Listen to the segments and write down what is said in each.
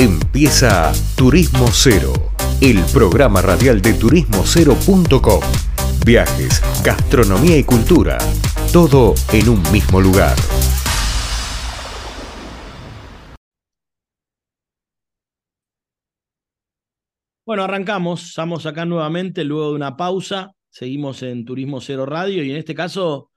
Empieza Turismo Cero, el programa radial de turismocero.com. Viajes, gastronomía y cultura, todo en un mismo lugar. Bueno, arrancamos, estamos acá nuevamente luego de una pausa, seguimos en Turismo Cero Radio y en este caso,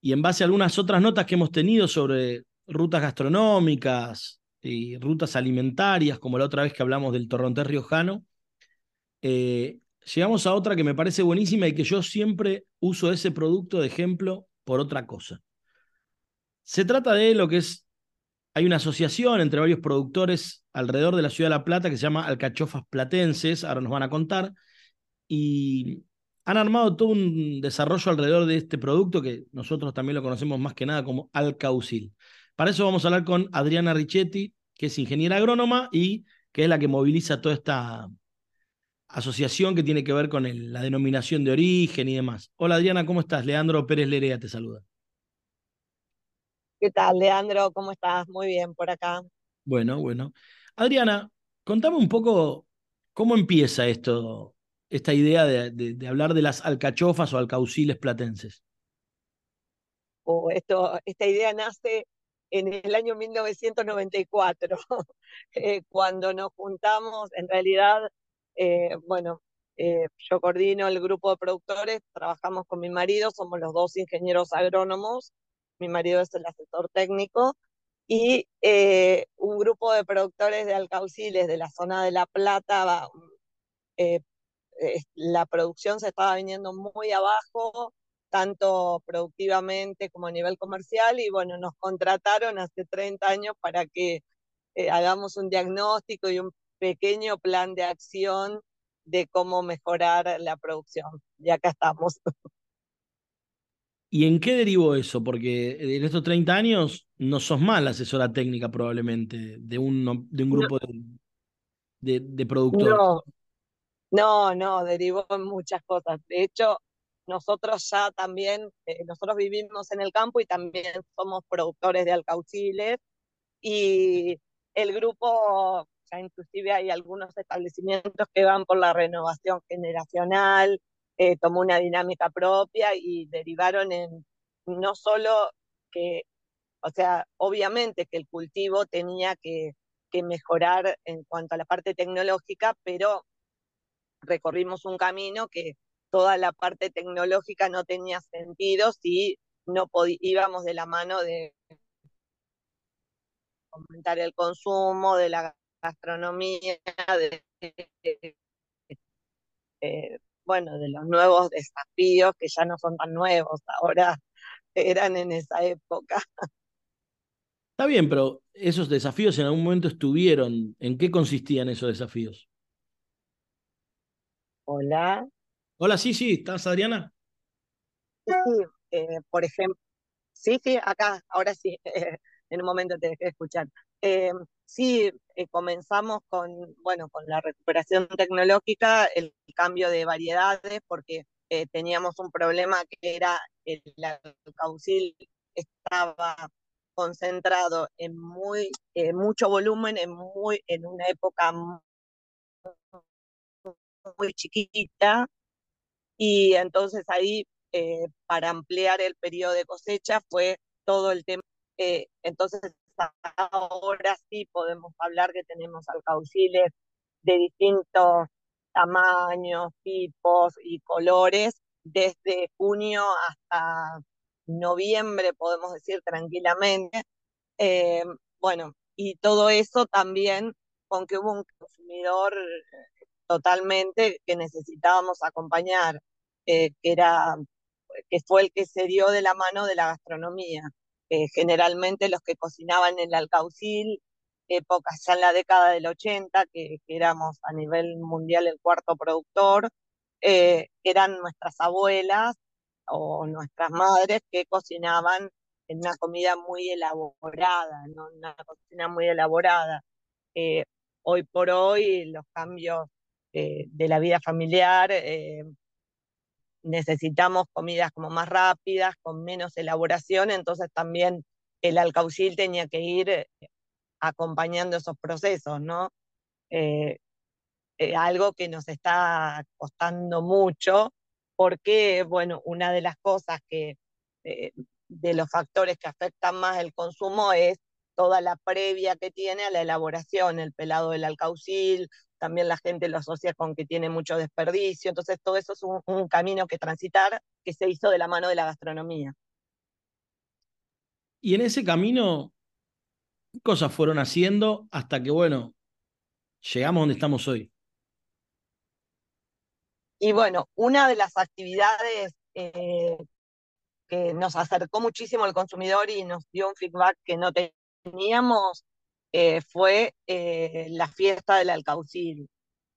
y en base a algunas otras notas que hemos tenido sobre rutas gastronómicas, y rutas alimentarias, como la otra vez que hablamos del torrontés riojano, eh, llegamos a otra que me parece buenísima y que yo siempre uso ese producto de ejemplo por otra cosa. Se trata de lo que es, hay una asociación entre varios productores alrededor de la ciudad de La Plata que se llama Alcachofas Platenses, ahora nos van a contar, y han armado todo un desarrollo alrededor de este producto que nosotros también lo conocemos más que nada como Alcaucil. Para eso vamos a hablar con Adriana Richetti, que es ingeniera agrónoma y que es la que moviliza toda esta asociación que tiene que ver con la denominación de origen y demás. Hola Adriana, ¿cómo estás? Leandro Pérez Lerea te saluda. ¿Qué tal, Leandro? ¿Cómo estás? Muy bien por acá. Bueno, bueno. Adriana, contame un poco cómo empieza esto, esta idea de, hablar de las alcachofas o alcauciles platenses. Oh, esto, esta idea nace en el año 1994, eh, cuando nos juntamos, en realidad, eh, bueno, eh, yo coordino el grupo de productores, trabajamos con mi marido, somos los dos ingenieros agrónomos, mi marido es el asesor técnico, y un grupo de productores de alcauciles de la zona de La Plata, la producción se estaba viniendo muy abajo, tanto productivamente como a nivel comercial, y bueno, nos contrataron hace 30 años para que eh, hagamos un diagnóstico y un pequeño plan de acción de cómo mejorar la producción. Y acá estamos. ¿Y en qué derivó eso? Porque en estos 30 años no sos mal asesora técnica probablemente de un, de un grupo de, de, productores. No, no, no, derivó en muchas cosas. De hecho, nosotros ya también, eh, nosotros vivimos en el campo y también somos productores de alcauciles y el grupo, ya inclusive hay algunos establecimientos que van por la renovación generacional, eh, tomó una dinámica propia y derivaron en no solo que, o sea, obviamente que el cultivo tenía que, que mejorar en cuanto a la parte tecnológica, pero recorrimos un camino que toda la parte tecnológica no tenía sentido si no íbamos de la mano de aumentar el consumo, de la gastronomía, de, bueno, de los nuevos desafíos que ya no son tan nuevos, ahora eran en esa época. Está bien, pero esos desafíos en algún momento estuvieron. ¿En qué consistían esos desafíos? Hola. Hola, sí, sí, ¿estás Adriana? Sí, eh, por ejemplo, sí, sí, acá, ahora sí, en un momento te dejé escuchar. Eh, sí, eh, comenzamos con, bueno, con la recuperación tecnológica, el cambio de variedades, porque teníamos un problema que era el caucil estaba concentrado en muy mucho volumen, en muy en una época muy chiquita y entonces ahí, eh, para ampliar el periodo de cosecha, fue todo el tema. Eh, entonces, ahora sí podemos hablar que tenemos alcauciles de distintos tamaños, tipos y colores, desde junio hasta noviembre, podemos decir tranquilamente. Eh, bueno, y todo eso también con que hubo un consumidor totalmente que necesitábamos acompañar, eh, que, era, que fue el que se dio de la mano de la gastronomía. Eh, generalmente los que cocinaban en el Alcaucil, épocas ya en la década del 80, que, éramos a nivel mundial el cuarto productor, eh, eran nuestras abuelas o nuestras madres que cocinaban en una comida muy elaborada, ¿no? una cocina muy elaborada. hoy por hoy los cambios eh, de la vida familiar, eh, necesitamos comidas como más rápidas, con menos elaboración, entonces también el alcaucil tenía que ir eh, acompañando esos procesos, ¿no? Algo que nos está costando mucho, porque, bueno, una de las cosas que, de los factores que afectan más el consumo es toda la previa que tiene a la elaboración, el pelado del alcaucil, también la gente lo asocia con que tiene mucho desperdicio, entonces todo eso es un, camino que transitar que se hizo de la mano de la gastronomía. Y en ese camino, ¿qué cosas fueron haciendo hasta que, bueno, llegamos donde estamos hoy? Y bueno, una de las actividades eh, que nos acercó muchísimo al consumidor y nos dio un feedback que no teníamos eh, fue eh, la fiesta del Alcaucil.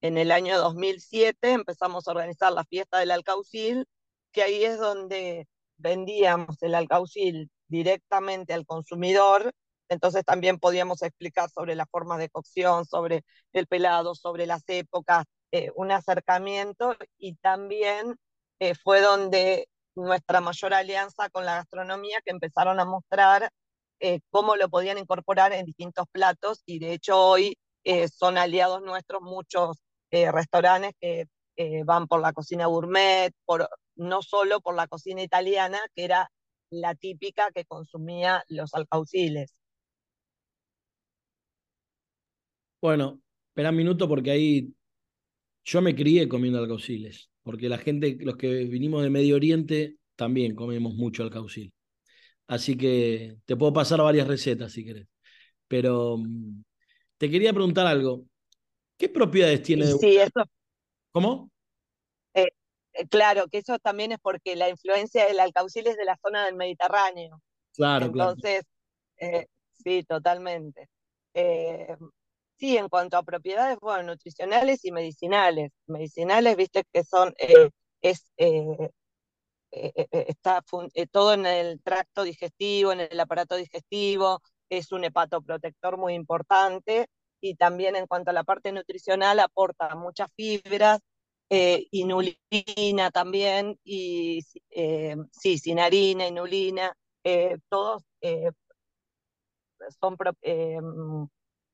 En el año 2007 empezamos a organizar la fiesta del Alcaucil, que ahí es donde vendíamos el Alcaucil directamente al consumidor, entonces también podíamos explicar sobre las formas de cocción, sobre el pelado, sobre las épocas, eh, un acercamiento y también fue donde nuestra mayor alianza con la gastronomía que empezaron a mostrar eh, cómo lo podían incorporar en distintos platos y de hecho hoy eh, son aliados nuestros muchos eh, restaurantes que van por la cocina gourmet, por, no solo por la cocina italiana, que era la típica que consumía los alcauciles. Bueno, espera un minuto porque ahí yo me crié comiendo alcauciles, porque la gente, los que vinimos de Medio Oriente, también comemos mucho alcaucil. Así que te puedo pasar varias recetas si querés. Pero mm, te quería preguntar algo. ¿Qué propiedades tiene? Sí, eso. ¿Cómo? Eh, eh, claro, que eso también es porque la influencia del alcaucil es de la zona del Mediterráneo. Claro, claro. Entonces, eh, sí, totalmente. sí, en cuanto a propiedades, bueno, nutricionales y medicinales. Medicinales, viste que son, es eh, eh, eh, está todo en el tracto digestivo, en el aparato digestivo, es un hepatoprotector muy importante y también en cuanto a la parte nutricional aporta muchas fibras, inulina también, y sí, sinarina, inulina, todos son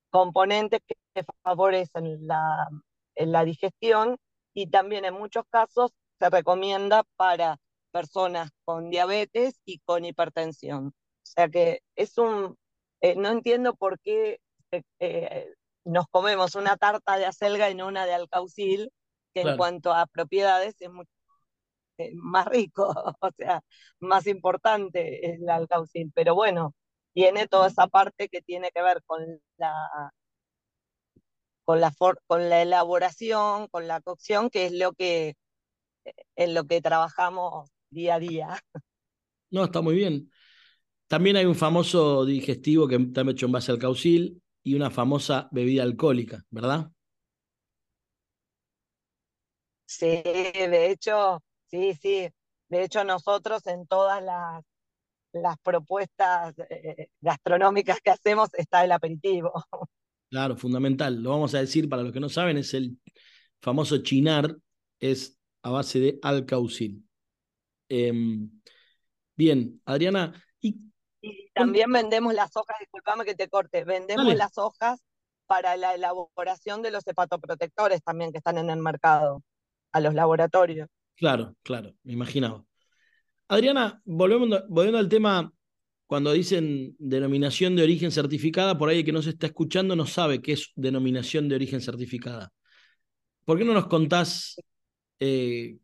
componentes que favorecen la, la digestión y también en muchos casos se recomienda para personas con diabetes y con hipertensión. O sea que es un, eh, no entiendo por qué eh, eh, nos comemos una tarta de acelga y no una de alcaucil, que en cuanto a propiedades es mucho más rico, o sea, más importante es el alcaucil. Pero bueno, tiene toda esa parte que tiene que ver con la con la, con la elaboración, con la cocción, que es lo que en lo que trabajamos día a día. No, está muy bien. También hay un famoso digestivo que está hecho en base al caucil y una famosa bebida alcohólica, ¿verdad? Sí, de hecho, sí, sí. De hecho, nosotros en todas las, las propuestas eh, gastronómicas que hacemos está el aperitivo. Claro, fundamental. Lo vamos a decir para los que no saben, es el famoso chinar, es a base de alcaucil. Em, bien, Adriana. Y, también vendemos las hojas, disculpame que te corte, vendemos las hojas para la elaboración de los hepatoprotectores también que están en el mercado, a los laboratorios. Claro, claro, me imaginaba. Adriana, volvemos, volviendo al tema, cuando dicen denominación de origen certificada, por ahí el que no se está escuchando no sabe qué es denominación de origen certificada. ¿Por qué no nos contás eh,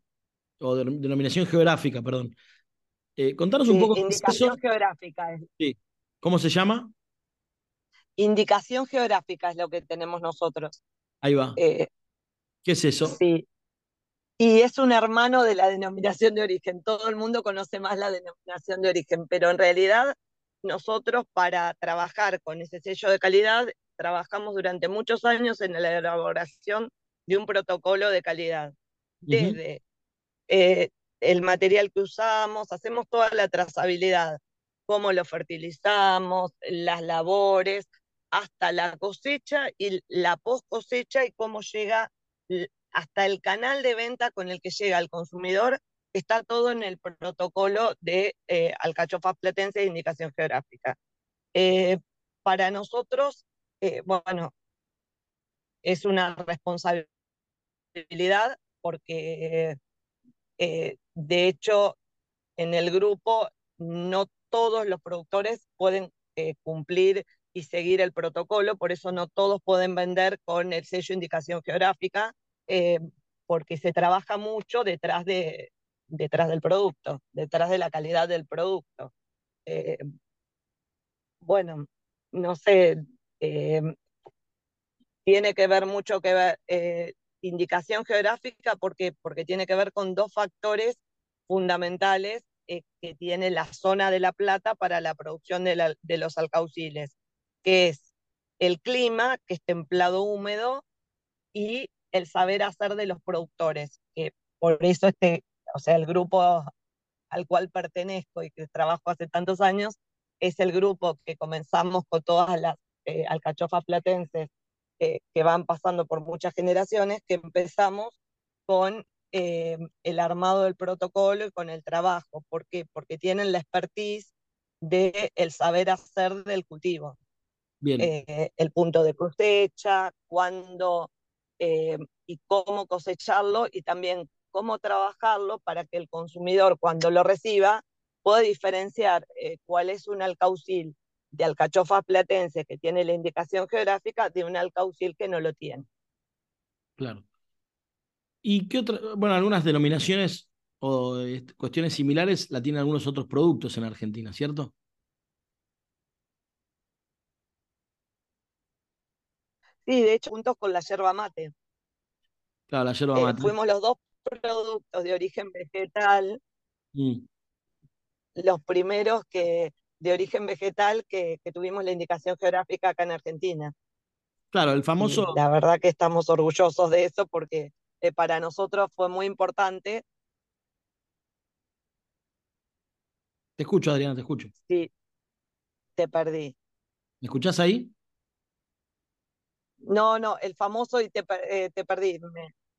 o denominación geográfica, perdón. Eh, contanos un poco. Indicación geográfica. Sí. ¿Cómo se llama? Indicación geográfica es lo que tenemos nosotros. Ahí va. Eh, ¿Qué es eso? Sí. Y es un hermano de la denominación de origen. Todo el mundo conoce más la denominación de origen, pero en realidad nosotros para trabajar con ese sello de calidad trabajamos durante muchos años en la elaboración de un protocolo de calidad. Desde eh, el material que usamos, hacemos toda la trazabilidad, cómo lo fertilizamos, las labores, hasta la cosecha y la post cosecha y cómo llega hasta el canal de venta con el que llega al consumidor, está todo en el protocolo de eh, alcachofas platense de indicación geográfica. Eh, para nosotros eh, bueno, es una responsabilidad porque eh, de hecho en el grupo no todos los productores pueden eh, cumplir y seguir el protocolo, por eso no todos pueden vender con el sello indicación geográfica, eh, porque se trabaja mucho detrás, de, detrás del producto, detrás de la calidad del producto. bueno, no sé, tiene que ver mucho que ver, indicación geográfica porque, porque tiene que ver con dos factores fundamentales eh, que tiene la zona de La Plata para la producción de, los alcauciles, que es el clima, que es templado húmedo, y el saber hacer de los productores, que por eso este, o sea, el grupo al cual pertenezco y que trabajo hace tantos años, es el grupo que comenzamos con todas las eh, alcachofas platenses eh, que van pasando por muchas generaciones, que empezamos con eh, el armado del protocolo y con el trabajo. ¿Por qué? Porque tienen la expertise del el saber hacer del cultivo. Bien. Eh, el punto de cosecha, cuándo y cómo cosecharlo y también cómo trabajarlo para que el consumidor cuando lo reciba pueda diferenciar cuál es un alcaucil de alcachofa platense que tiene la indicación geográfica de un alcaucil que no lo tiene. Claro. ¿Y qué otra? Bueno, algunas denominaciones o este, cuestiones similares la tienen algunos otros productos en Argentina, ¿cierto? Sí, de hecho, juntos con la yerba mate. Claro, la yerba eh, mate. fuimos los dos productos de origen vegetal, mm. los primeros que de origen vegetal que, tuvimos la indicación geográfica acá en Argentina. Claro, el famoso... la verdad que estamos orgullosos de eso porque eh, para nosotros fue muy importante. Te escucho, Adriana, te escucho. Sí, te perdí. ¿Me escuchás ahí? No, no, el famoso y te, eh, perdí.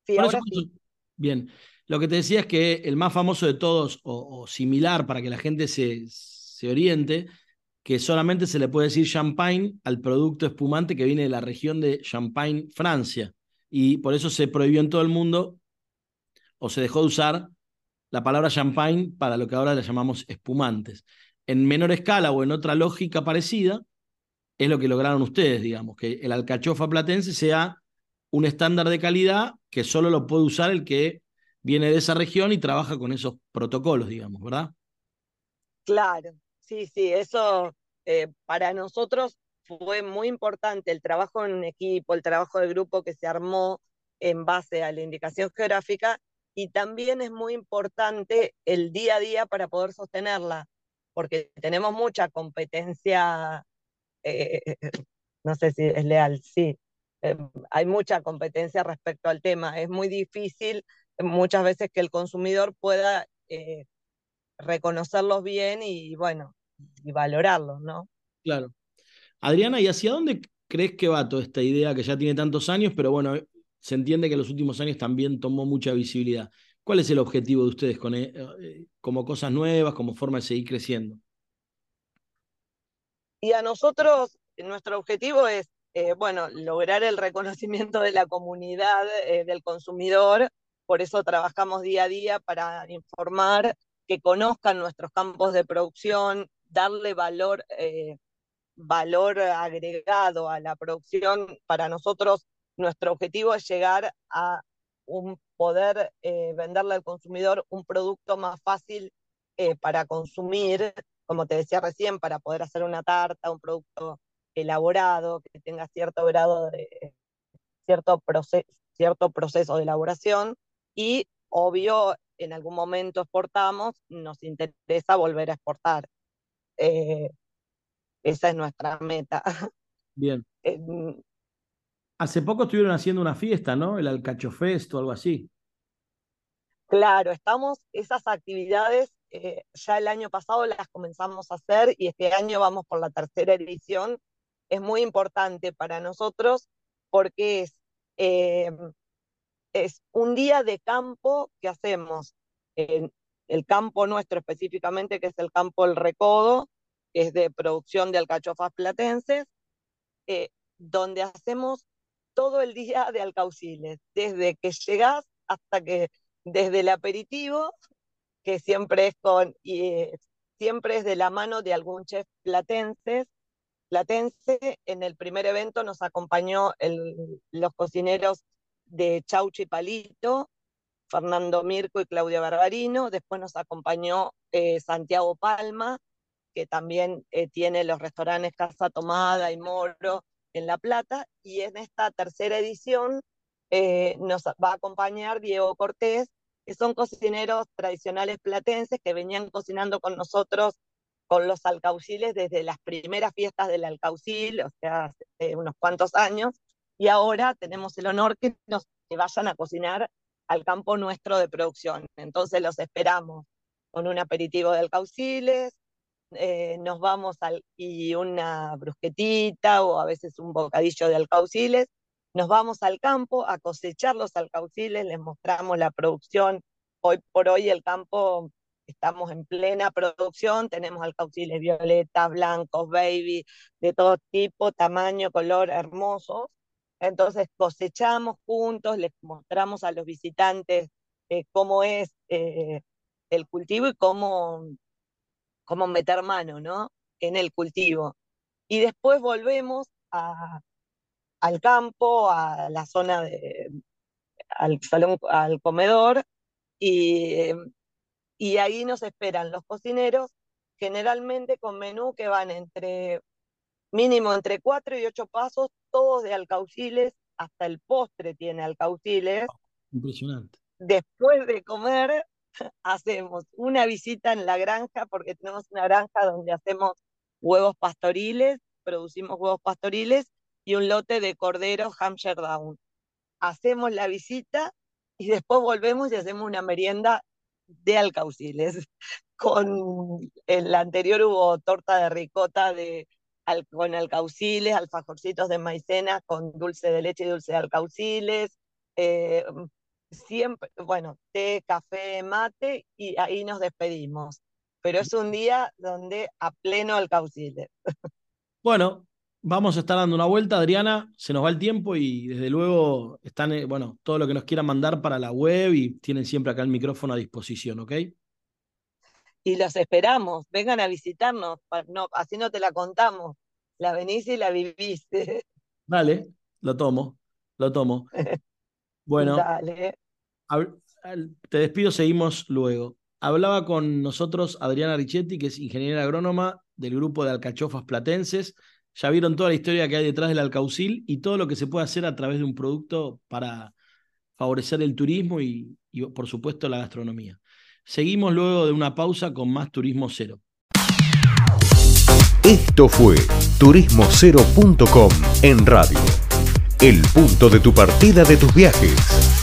Sí, ahora sí. Bien, lo que te decía es que el más famoso de todos, o similar para que la gente se, oriente, que solamente se le puede decir champagne al producto espumante que viene de la región de Champagne, Francia. Y por eso se prohibió en todo el mundo o se dejó de usar la palabra champagne para lo que ahora le llamamos espumantes. En menor escala o en otra lógica parecida, es lo que lograron ustedes, digamos, que el alcachofa platense sea un estándar de calidad que solo lo puede usar el que viene de esa región y trabaja con esos protocolos, digamos, ¿verdad? Claro, Sí, sí, eso eh, para nosotros fue muy importante el trabajo en equipo, el trabajo de grupo que se armó en base a la indicación geográfica y también es muy importante el día a día para poder sostenerla, porque tenemos mucha competencia, eh, no sé si es leal, sí, eh, hay mucha competencia respecto al tema. Es muy difícil muchas veces que el consumidor pueda reconocerlos bien y bueno, y valorarlos, ¿no? Claro. Adriana, ¿y hacia dónde crees que va toda esta idea que ya tiene tantos años, pero bueno, se entiende que en los últimos años también tomó mucha visibilidad? ¿Cuál es el objetivo de ustedes con, eh, eh, como cosas nuevas, como forma de seguir creciendo? Y a nosotros, nuestro objetivo es, eh, bueno, lograr el reconocimiento de la comunidad del consumidor, por eso trabajamos día a día para informar que conozcan nuestros campos de producción, darle valor, eh, valor agregado a la producción. Para nosotros, nuestro objetivo es llegar a un poder eh, venderle al consumidor un producto más fácil eh, para consumir, como te decía recién, para poder hacer una tarta, un producto elaborado, que tenga cierto grado de cierto, proceso, cierto proceso de elaboración y obvio en algún momento exportamos, nos interesa volver a exportar. Eh, esa es nuestra meta. Bien. Eh, mm, Hace poco estuvieron haciendo una fiesta, ¿no? El Alcachofest o algo así. Claro, estamos, esas actividades eh, ya el año pasado las comenzamos a hacer y este año vamos por la tercera edición. Es muy importante para nosotros porque es es un día de campo que hacemos en el campo nuestro específicamente, que es el campo El Recodo, que es de producción de alcachofas platenses, eh, donde hacemos todo el día de alcauciles, desde que llegás hasta que, desde el aperitivo, que siempre es con, y, eh, siempre es de la mano de algún chef platense. Platense, en el primer evento nos acompañó los cocineros de Chauchi Palito, Fernando Mirko y Claudia Barbarino, después nos acompañó eh, Santiago Palma, que también eh, tiene los restaurantes Casa Tomada y Moro en La Plata, y en esta tercera edición eh, nos va a acompañar Diego Cortés, que son cocineros tradicionales platenses que venían cocinando con nosotros con los alcauciles desde las primeras fiestas del alcaucil, o sea, hace unos cuantos años, y ahora tenemos el honor que nos que vayan a cocinar al campo nuestro de producción. Entonces los esperamos con un aperitivo de alcauciles, eh, nos vamos al, y una brusquetita o a veces un bocadillo de alcauciles, nos vamos al campo a cosechar los alcauciles, les mostramos la producción. Hoy por hoy el campo estamos en plena producción, tenemos alcauciles violetas, blancos, baby, de todo tipo, tamaño, color, hermosos. Entonces cosechamos juntos, les mostramos a los visitantes eh, cómo es eh, el cultivo y cómo cómo meter mano, ¿no? En el cultivo. Y después volvemos al campo, a la zona de, al salón, al comedor, y, y ahí nos esperan los cocineros, generalmente con menú que van entre mínimo entre cuatro y ocho pasos, todos de alcauciles, hasta el postre tiene alcauciles. Impresionante. Después de comer, hacemos una visita en la granja, porque tenemos una granja donde hacemos huevos pastoriles, producimos huevos pastoriles y un lote de corderos Hampshire Down. Hacemos la visita y después volvemos y hacemos una merienda de alcauciles. Con el anterior hubo torta de ricota de, con alcauciles, alfajorcitos de maicena con dulce de leche y dulce de alcauciles, eh, siempre, bueno, té, café, mate y ahí nos despedimos. Pero es un día donde a pleno alcauciles. Bueno, vamos a estar dando una vuelta, Adriana, se nos va el tiempo y desde luego están, eh, bueno, todo lo que nos quieran mandar para la web y tienen siempre acá el micrófono a disposición, ¿ok? Y los esperamos, vengan a visitarnos, no, así no te la contamos, la venís y la vivís. Dale, lo tomo, lo tomo. Bueno, Dale. Te despido, seguimos luego. Hablaba con nosotros Adriana Richetti, que es ingeniera agrónoma del grupo de alcachofas platenses. Ya vieron toda la historia que hay detrás del alcaucil y todo lo que se puede hacer a través de un producto para favorecer el turismo y, y por supuesto la gastronomía. Seguimos luego de una pausa con más Turismo Cero. Esto fue turismocero.com en radio. El punto de tu partida de tus viajes.